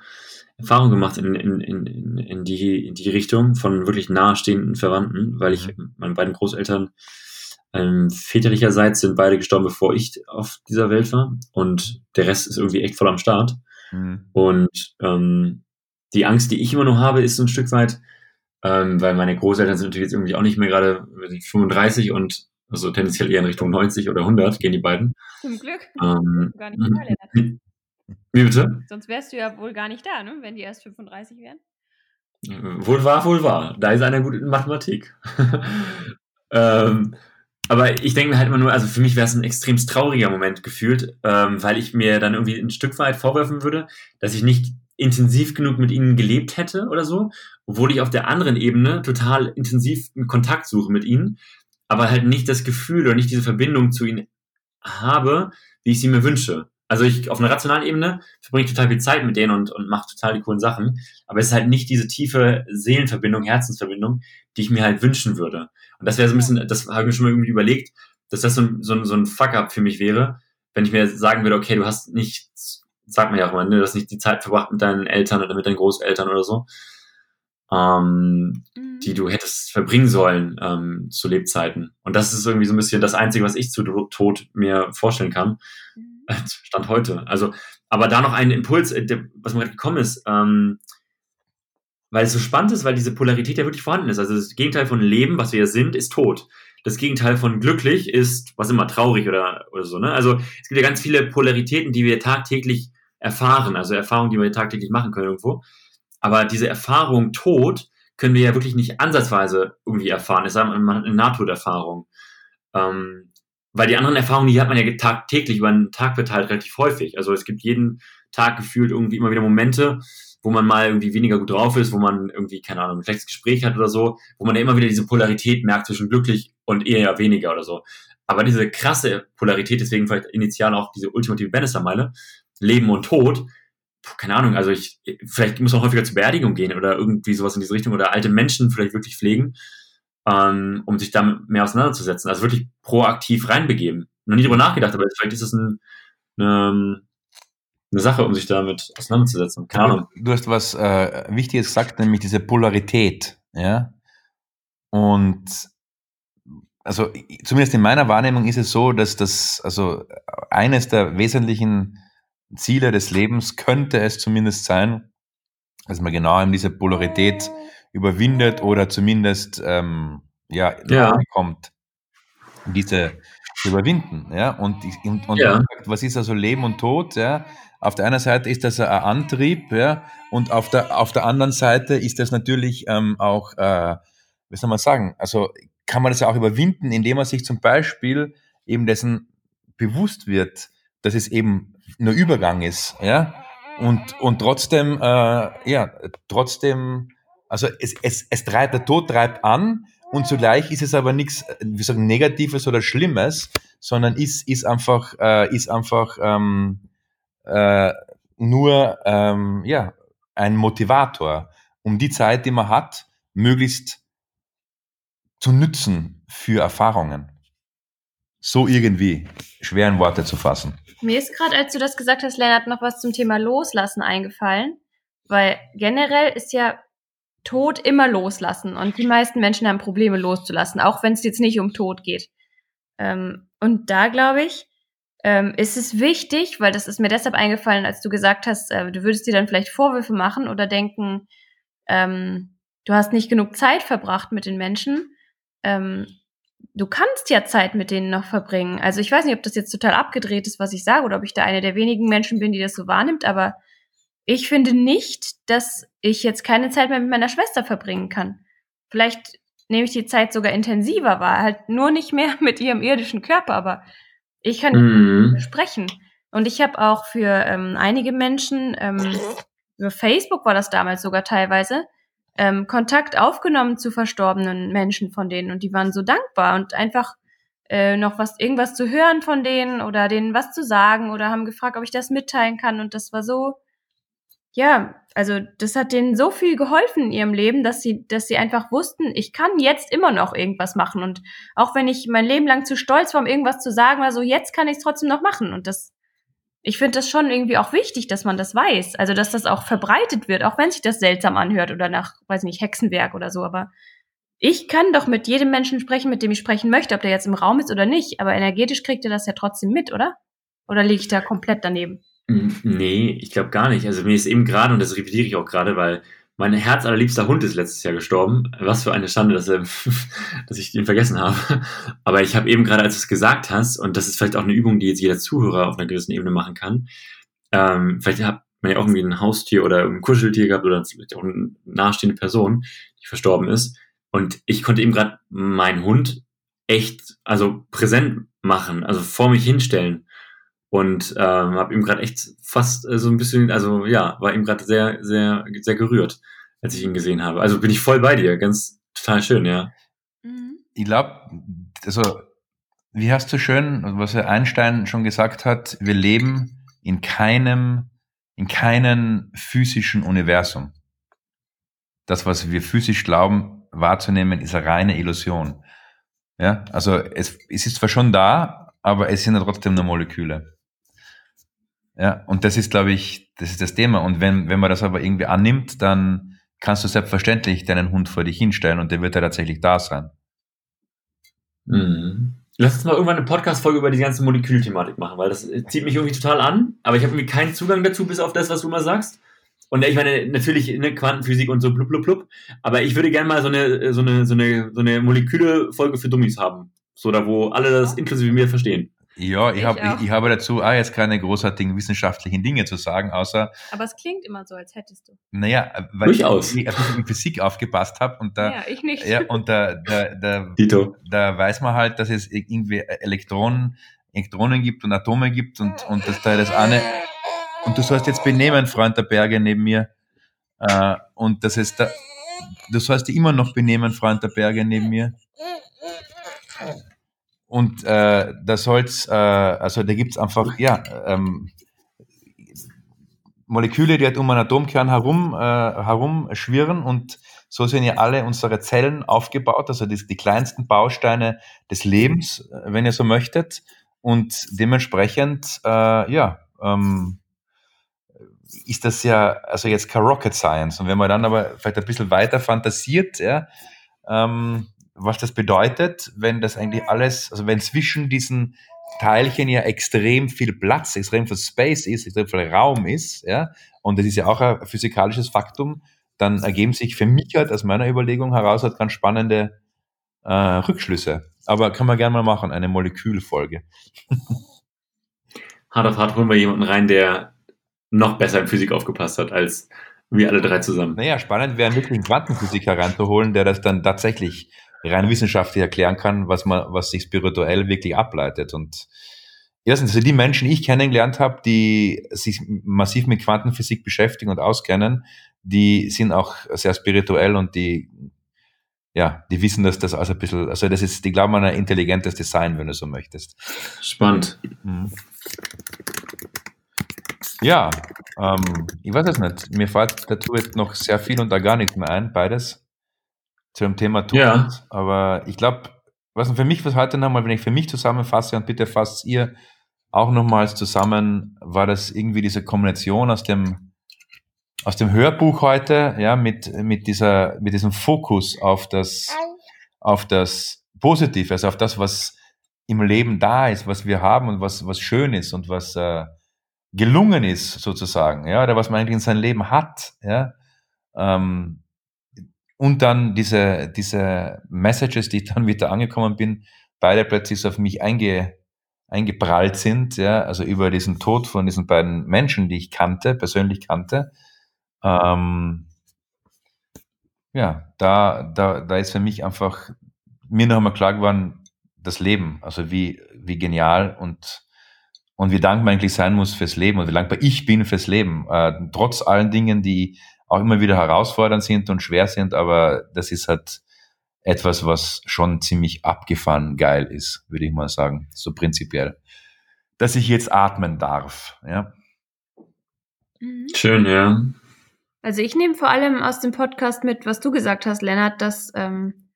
Erfahrung gemacht in, in, in, in, die, in die Richtung von wirklich nahestehenden Verwandten, weil ich, mhm. meine beiden Großeltern ähm, väterlicherseits sind beide gestorben, bevor ich auf dieser Welt war und der Rest ist irgendwie echt voll am Start. Mhm. Und ähm, die Angst, die ich immer noch habe, ist so ein Stück weit, ähm, weil meine Großeltern sind natürlich jetzt irgendwie auch nicht mehr gerade 35 und also tendenziell eher in Richtung 90 oder 100 gehen die beiden. Zum Glück. Ähm, gar nicht mhm. Wie bitte? Sonst wärst du ja wohl gar nicht da, ne? wenn die erst 35 wären. Wohl wahr, wohl wahr. Da ist einer gut in Mathematik. [LAUGHS] ähm, aber ich denke mir halt immer nur, also für mich wäre es ein extrem trauriger Moment gefühlt, ähm, weil ich mir dann irgendwie ein Stück weit vorwerfen würde, dass ich nicht intensiv genug mit ihnen gelebt hätte oder so, obwohl ich auf der anderen Ebene total intensiv einen Kontakt suche mit ihnen, aber halt nicht das Gefühl oder nicht diese Verbindung zu ihnen habe, wie ich sie mir wünsche. Also ich auf einer rationalen Ebene verbringe ich total viel Zeit mit denen und, und mache total die coolen Sachen, aber es ist halt nicht diese tiefe Seelenverbindung, Herzensverbindung, die ich mir halt wünschen würde. Und das wäre so ein bisschen, das habe ich mir schon mal irgendwie überlegt, dass das so ein, so ein, so ein Fuck-up für mich wäre, wenn ich mir sagen würde, okay, du hast nicht, sagt man ja auch immer, ne, du hast nicht die Zeit verbracht mit deinen Eltern oder mit deinen Großeltern oder so, ähm, mhm. die du hättest verbringen sollen ähm, zu Lebzeiten. Und das ist irgendwie so ein bisschen das Einzige, was ich zu Tod mir vorstellen kann. Mhm. [LAUGHS] Stand heute. Also, aber da noch ein Impuls, äh, der, was mir gerade gekommen ist, ähm, weil es so spannend ist, weil diese Polarität ja wirklich vorhanden ist. Also das Gegenteil von Leben, was wir ja sind, ist Tod. Das Gegenteil von glücklich ist, was immer traurig oder, oder so. Ne? Also es gibt ja ganz viele Polaritäten, die wir tagtäglich erfahren, also Erfahrungen, die wir tagtäglich machen können irgendwo. Aber diese Erfahrung Tod können wir ja wirklich nicht ansatzweise irgendwie erfahren. Es ist eine Nahtoderfahrung. Ähm, weil die anderen Erfahrungen, die hat man ja tagtäglich über einen Tag verteilt relativ häufig. Also es gibt jeden Tag gefühlt irgendwie immer wieder Momente, wo man mal irgendwie weniger gut drauf ist, wo man irgendwie, keine Ahnung, ein schlechtes Gespräch hat oder so, wo man ja immer wieder diese Polarität merkt zwischen glücklich und eher weniger oder so. Aber diese krasse Polarität, deswegen vielleicht initial auch diese ultimative Bannister-Meile, Leben und Tod, keine Ahnung, also ich, vielleicht muss man häufiger zur Beerdigung gehen oder irgendwie sowas in diese Richtung oder alte Menschen vielleicht wirklich pflegen, ähm, um sich damit mehr auseinanderzusetzen. Also wirklich proaktiv reinbegeben. Noch nie drüber nachgedacht, aber vielleicht ist es ein, eine, eine Sache, um sich damit auseinanderzusetzen. Keine Ahnung. Du hast was äh, Wichtiges gesagt, nämlich diese Polarität, ja. Und also zumindest in meiner Wahrnehmung ist es so, dass das, also eines der wesentlichen Ziele des Lebens könnte es zumindest sein, dass man genau in diese Polarität überwindet oder zumindest ähm, ja, ja. kommt, diese zu überwinden. Ja? Und, und, und ja. was ist also Leben und Tod? Ja? Auf der einen Seite ist das ein Antrieb, ja, und auf der, auf der anderen Seite ist das natürlich ähm, auch, äh, wie soll man sagen, also kann man das ja auch überwinden, indem man sich zum Beispiel eben dessen bewusst wird, dass es eben nur Übergang ist, ja, und, und trotzdem, äh, ja, trotzdem, also es, es, es treibt, der Tod treibt an und zugleich ist es aber nichts, wie sagen, Negatives oder Schlimmes, sondern ist, ist einfach, äh, ist einfach ähm, äh, nur ähm, ja, ein Motivator, um die Zeit, die man hat, möglichst zu nützen für Erfahrungen. So irgendwie schwer in Worte zu fassen. Mir ist gerade, als du das gesagt hast, Lennart, noch was zum Thema Loslassen eingefallen. Weil generell ist ja Tod immer loslassen. Und die meisten Menschen haben Probleme loszulassen, auch wenn es jetzt nicht um Tod geht. Ähm, und da glaube ich, ähm, ist es wichtig, weil das ist mir deshalb eingefallen, als du gesagt hast, äh, du würdest dir dann vielleicht Vorwürfe machen oder denken, ähm, du hast nicht genug Zeit verbracht mit den Menschen. Ähm, du kannst ja Zeit mit denen noch verbringen. Also ich weiß nicht, ob das jetzt total abgedreht ist, was ich sage, oder ob ich da eine der wenigen Menschen bin, die das so wahrnimmt, aber ich finde nicht, dass ich jetzt keine Zeit mehr mit meiner Schwester verbringen kann. Vielleicht nehme ich die Zeit sogar intensiver wahr, halt nur nicht mehr [LAUGHS] mit ihrem irdischen Körper, aber ich kann mhm. sprechen. Und ich habe auch für ähm, einige Menschen, ähm, über Facebook war das damals sogar teilweise, ähm, Kontakt aufgenommen zu verstorbenen Menschen von denen und die waren so dankbar und einfach äh, noch was irgendwas zu hören von denen oder denen was zu sagen oder haben gefragt, ob ich das mitteilen kann und das war so ja, also das hat denen so viel geholfen in ihrem Leben, dass sie, dass sie einfach wussten, ich kann jetzt immer noch irgendwas machen. Und auch wenn ich mein Leben lang zu stolz war, um irgendwas zu sagen, war so, jetzt kann ich es trotzdem noch machen. Und das, ich finde das schon irgendwie auch wichtig, dass man das weiß. Also, dass das auch verbreitet wird, auch wenn sich das seltsam anhört oder nach, weiß nicht, Hexenwerk oder so. Aber ich kann doch mit jedem Menschen sprechen, mit dem ich sprechen möchte, ob der jetzt im Raum ist oder nicht. Aber energetisch kriegt er das ja trotzdem mit, oder? Oder liege ich da komplett daneben? Nee, ich glaube gar nicht. Also mir ist eben gerade, und das revidiere ich auch gerade, weil mein Herz allerliebster Hund ist letztes Jahr gestorben. Was für eine Schande, dass, er, [LAUGHS] dass ich ihn vergessen habe. Aber ich habe eben gerade, als du es gesagt hast, und das ist vielleicht auch eine Übung, die jetzt jeder Zuhörer auf einer gewissen Ebene machen kann, ähm, vielleicht hat man ja auch irgendwie ein Haustier oder ein Kuscheltier gehabt oder vielleicht auch eine nahestehende Person, die verstorben ist. Und ich konnte eben gerade meinen Hund echt, also präsent machen, also vor mich hinstellen und ähm, habe ihm gerade echt fast äh, so ein bisschen, also ja, war ihm gerade sehr, sehr, sehr gerührt, als ich ihn gesehen habe. Also bin ich voll bei dir, ganz total schön, ja. Mhm. Ich glaube, also wie hast du schön, was Einstein schon gesagt hat, wir leben in keinem, in keinem physischen Universum. Das, was wir physisch glauben wahrzunehmen, ist eine reine Illusion. Ja, also es, es ist zwar schon da, aber es sind ja trotzdem nur Moleküle. Ja, und das ist, glaube ich, das ist das Thema. Und wenn, wenn man das aber irgendwie annimmt, dann kannst du selbstverständlich deinen Hund vor dich hinstellen und der wird ja tatsächlich da sein. Mhm. Lass uns mal irgendwann eine Podcast-Folge über die ganze Molekülthematik machen, weil das zieht mich irgendwie total an, aber ich habe irgendwie keinen Zugang dazu, bis auf das, was du mal sagst. Und ich meine, natürlich in der Quantenphysik und so blub, blub, blub, aber ich würde gerne mal so eine, so eine, so eine, so eine Moleküle-Folge für Dummies haben. So da, wo alle das inklusive mir verstehen. Ja, ich, ich, hab, ich, ich, habe dazu auch jetzt keine großartigen wissenschaftlichen Dinge zu sagen, außer. Aber es klingt immer so, als hättest du. Naja, weil Durchaus. ich, ich in Physik aufgepasst habe und da. Ja, ich nicht. Ja, und da, da, da, Dito. da weiß man halt, dass es irgendwie Elektronen, Elektronen gibt und Atome gibt und, und dass da das eine. Und du sollst jetzt benehmen, Freund der Berge neben mir. Äh, und das ist da. Du sollst dich immer noch benehmen, Freund der Berge neben mir. Und äh, da soll's, äh, also da gibt's einfach, ja, ähm, Moleküle, die halt um einen Atomkern herum, äh, herum schwirren und so sind ja alle unsere Zellen aufgebaut, also die, die kleinsten Bausteine des Lebens, äh, wenn ihr so möchtet. Und dementsprechend, äh, ja, ähm, ist das ja, also jetzt kein Rocket Science. Und wenn man dann aber vielleicht ein bisschen weiter fantasiert, ja, ähm, was das bedeutet, wenn das eigentlich alles, also wenn zwischen diesen Teilchen ja extrem viel Platz, extrem viel Space ist, extrem viel Raum ist, ja, und das ist ja auch ein physikalisches Faktum, dann ergeben sich für mich halt aus meiner Überlegung heraus halt ganz spannende äh, Rückschlüsse. Aber kann man gerne mal machen, eine Molekülfolge. [LAUGHS] hart auf hart holen wir jemanden rein, der noch besser in Physik aufgepasst hat als wir alle drei zusammen. Naja, spannend wäre wirklich einen Quantenphysiker reinzuholen, der das dann tatsächlich rein wissenschaftlich erklären kann, was man, was sich spirituell wirklich ableitet. Und erstens, also die Menschen, die ich kennengelernt habe, die sich massiv mit Quantenphysik beschäftigen und auskennen, die sind auch sehr spirituell und die, ja, die wissen, dass das also ein bisschen, also das ist, die glauben an ein intelligentes Design, wenn du so möchtest. Spannend. Mhm. Ja, ähm, ich weiß es nicht. Mir fällt dazu jetzt noch sehr viel und da gar nichts mehr ein, beides zu dem Thema tun. Ja. Aber ich glaube, was für mich was heute nochmal, wenn ich für mich zusammenfasse und bitte fasst ihr auch nochmals zusammen, war das irgendwie diese Kombination aus dem aus dem Hörbuch heute, ja, mit mit dieser mit diesem Fokus auf das auf das Positive, also auf das, was im Leben da ist, was wir haben und was was schön ist und was äh, gelungen ist sozusagen, ja, oder was man eigentlich in seinem Leben hat, ja. Ähm, und dann diese, diese Messages, die ich dann wieder angekommen bin, beide plötzlich so auf mich einge, eingeprallt sind, ja, also über diesen Tod von diesen beiden Menschen, die ich kannte, persönlich kannte. Ähm, ja, da, da, da ist für mich einfach mir noch einmal klar geworden, das Leben, also wie, wie genial und, und wie dankbar eigentlich sein muss fürs Leben und wie dankbar ich bin fürs Leben, äh, trotz allen Dingen, die auch immer wieder herausfordernd sind und schwer sind, aber das ist halt etwas, was schon ziemlich abgefahren geil ist, würde ich mal sagen, so prinzipiell. Dass ich jetzt atmen darf, ja. Mhm. Schön, ja. Also ich nehme vor allem aus dem Podcast mit, was du gesagt hast, Lennart, dass, ähm,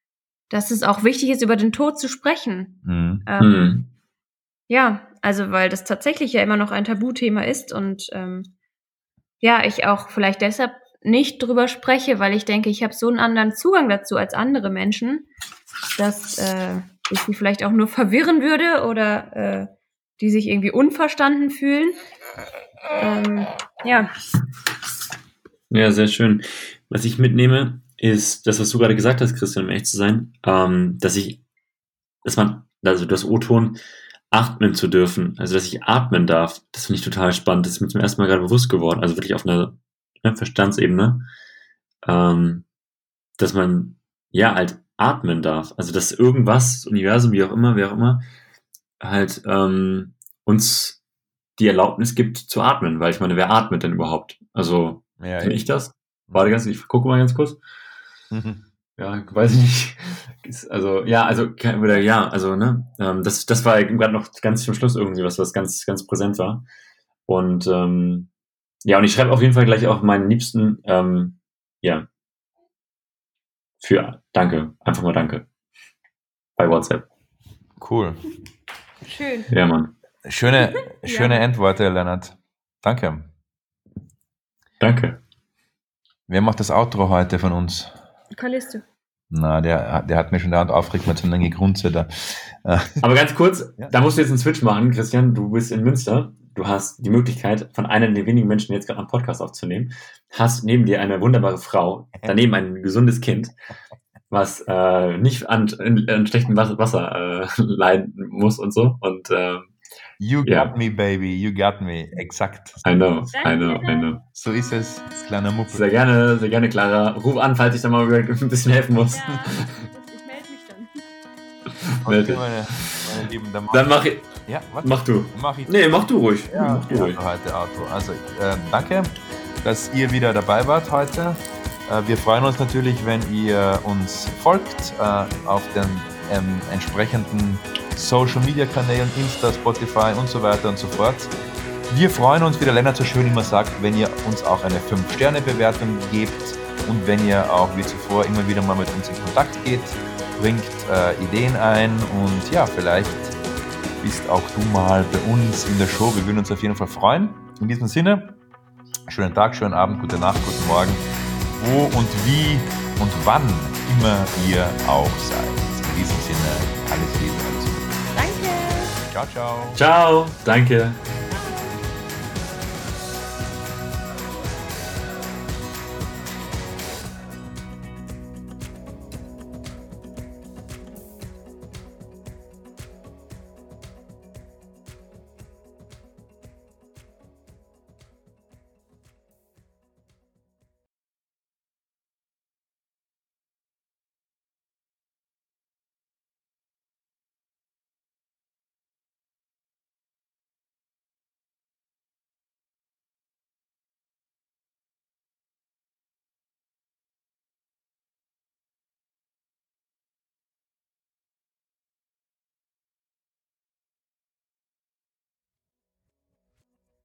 dass es auch wichtig ist, über den Tod zu sprechen. Mhm. Ähm, Mhm. Ja, also weil das tatsächlich ja immer noch ein Tabuthema ist und ähm, ja, ich auch vielleicht deshalb nicht drüber spreche, weil ich denke, ich habe so einen anderen Zugang dazu als andere Menschen, dass äh, ich sie vielleicht auch nur verwirren würde oder äh, die sich irgendwie unverstanden fühlen. Ähm, ja, Ja, sehr schön. Was ich mitnehme, ist das, was du gerade gesagt hast, Christian, um echt zu sein, ähm, dass ich, dass man, also das O-Ton, atmen zu dürfen, also dass ich atmen darf, das finde ich total spannend. Das ist mir zum ersten Mal gerade bewusst geworden, also wirklich auf einer ne, Verstandsebene, ähm, dass man ja halt atmen darf. Also dass irgendwas, das Universum, wie auch immer, wer auch immer, halt ähm, uns die Erlaubnis gibt zu atmen, weil ich meine, wer atmet denn überhaupt? Also Ja, bin ich das? Warte ganz, ich gucke mal ganz kurz. Mhm. [LAUGHS] Ja, weiß ich nicht. Also, ja, also, oder ja, also, ne, ähm, das, das war gerade noch ganz zum Schluss irgendwie was, was ganz, ganz präsent war. Und, ähm, ja, und ich schreibe auf jeden Fall gleich auch meinen Liebsten, ähm, ja, für Danke, einfach mal Danke. Bei WhatsApp. Cool. schön. Ja, Mann. Schöne, [LAUGHS] Ja. schöne Endworte, Lennart. Danke. Danke. Wer macht das Outro heute von uns? Callisto. Na, der, der hat mir schon dauernd aufgeregt mit so einer Gegrunze da. Äh, Aber ganz kurz, Ja. da musst du jetzt einen Switch machen, Christian. Du bist in Münster. Du hast die Möglichkeit, von einer der wenigen Menschen jetzt gerade einen Podcast aufzunehmen. Hast neben dir eine wunderbare Frau, [LAUGHS] daneben ein gesundes Kind, was äh, nicht an, an schlechtem Wasser, äh, [LAUGHS] leiden muss und so. Und äh, You got me, baby. You got me. Exakt. I know, I know, I know. So ist es, das kleine Muppel. Sehr gerne, sehr gerne, Clara. Ruf an, falls ich da mal ein bisschen helfen muss. Ja, ich melde mich dann. [LAUGHS] Okay, Melde. meine, meine Lieben, dann mach, Dann mach ich, ja, warte, mach du. mach ich. Nee, mach du ruhig. Ja, mach du ruhig. heute Outro. Also, äh, danke, dass ihr wieder dabei wart heute. Äh, wir freuen uns natürlich, wenn ihr uns folgt äh, auf den ähm, entsprechenden Social Media Kanälen, Insta, Spotify und so weiter und so fort. Wir freuen uns, wie der Lennart so schön immer sagt, wenn ihr uns auch eine 5-Sterne-Bewertung gebt und wenn ihr auch wie zuvor immer wieder mal mit uns in Kontakt geht, bringt äh, Ideen ein und ja, vielleicht bist auch du mal bei uns in der Show. Wir würden uns auf jeden Fall freuen. In diesem Sinne, schönen Tag, schönen Abend, gute Nacht, guten Morgen, wo und wie und wann immer ihr auch seid. In diesem Sinne, alles Liebe, alles Gute. Danke. Ciao, ciao. Ciao, danke.